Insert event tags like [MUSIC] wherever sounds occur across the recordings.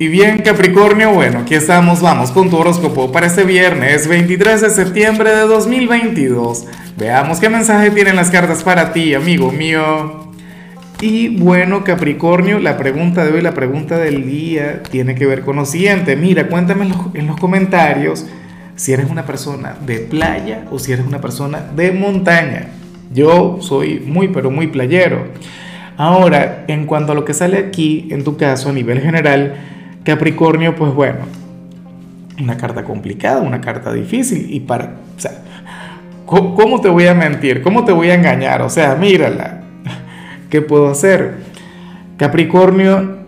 Y bien, Capricornio, bueno, aquí estamos, vamos con tu horóscopo para este viernes 23 de septiembre de 2022. Veamos qué mensaje tienen las cartas para ti, amigo mío. Y bueno, Capricornio, la pregunta de hoy, la pregunta del día, tiene que ver con lo siguiente. Mira, cuéntame en los, en los comentarios si eres una persona de playa o si eres una persona de montaña. Yo soy muy, pero muy playero. Ahora, en cuanto a lo que sale aquí, en tu caso, a nivel general, Capricornio, pues bueno, una carta complicada, una carta difícil y para, o ¿cómo te voy a mentir? ¿Cómo te voy a engañar? O sea, mírala, [LAUGHS] ¿qué puedo hacer? Capricornio,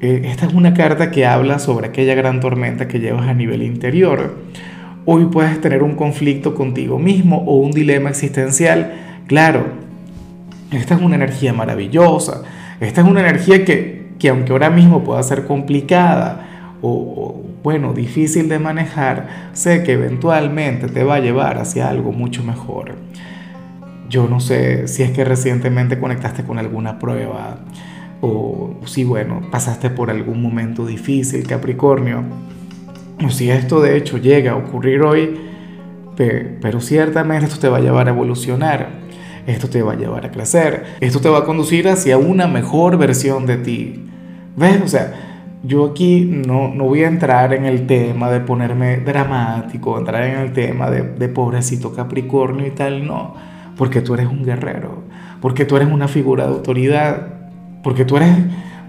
eh, esta es una carta que habla sobre aquella gran tormenta que llevas a nivel interior. Hoy puedes tener un conflicto contigo mismo o un dilema existencial. Claro, esta es una energía maravillosa. Esta es una energía que que aunque ahora mismo pueda ser complicada o, bueno, difícil de manejar, sé que eventualmente te va a llevar hacia algo mucho mejor. Yo no sé si es que recientemente conectaste con alguna prueba o si, bueno, pasaste por algún momento difícil, Capricornio, o si esto de hecho llega a ocurrir hoy, pero ciertamente esto te va a llevar a evolucionar, esto te va a llevar a crecer, esto te va a conducir hacia una mejor versión de ti. ¿Ves? O sea, yo aquí no, no voy a entrar en el tema de ponerme dramático, entrar en el tema de, de pobrecito Capricornio y tal, no, porque tú eres un guerrero, porque tú eres una figura de autoridad, porque tú eres,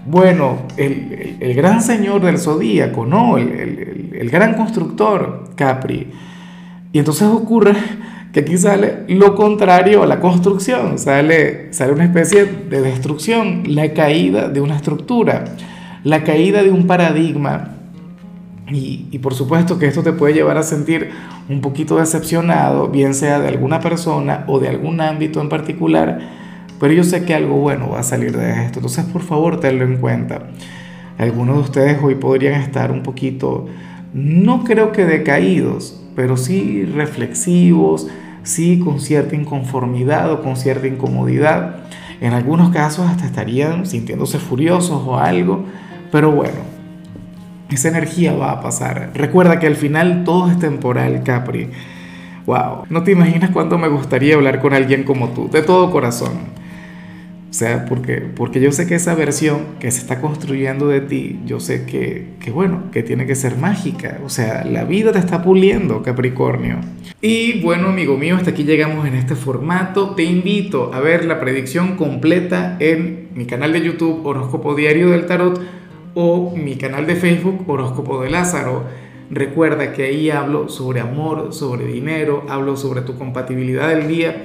bueno, el, el, gran señor del zodíaco, ¿no? El, el, el, gran constructor, Capri. Y entonces ocurre que aquí sale lo contrario a la construcción, sale, sale una especie de destrucción, la caída de una estructura, la caída de un paradigma. Y, y, por supuesto que esto te puede llevar a sentir un poquito decepcionado, bien sea de alguna persona o de algún ámbito en particular, pero yo sé que algo bueno va a salir de esto, entonces por favor tenlo en cuenta. Algunos de ustedes hoy podrían estar un poquito, no creo que decaídos, pero sí reflexivos, sí con cierta inconformidad o con cierta incomodidad. En algunos casos hasta estarían sintiéndose furiosos o algo, pero bueno, esa energía va a pasar. Recuerda que al final todo es temporal, Capri. Wow, no te imaginas cuánto me gustaría hablar con alguien como tú, de todo corazón. O sea, porque, porque yo sé que esa versión que se está construyendo de ti, yo sé que, que, bueno, que tiene que ser mágica. O sea, la vida te está puliendo, Capricornio. Y bueno, amigo mío, hasta aquí llegamos en este formato. Te invito a ver la predicción completa en mi canal de YouTube Horóscopo Diario del Tarot o mi canal de Facebook Horóscopo de Lázaro. Recuerda que ahí hablo sobre amor, sobre dinero, hablo sobre tu compatibilidad del día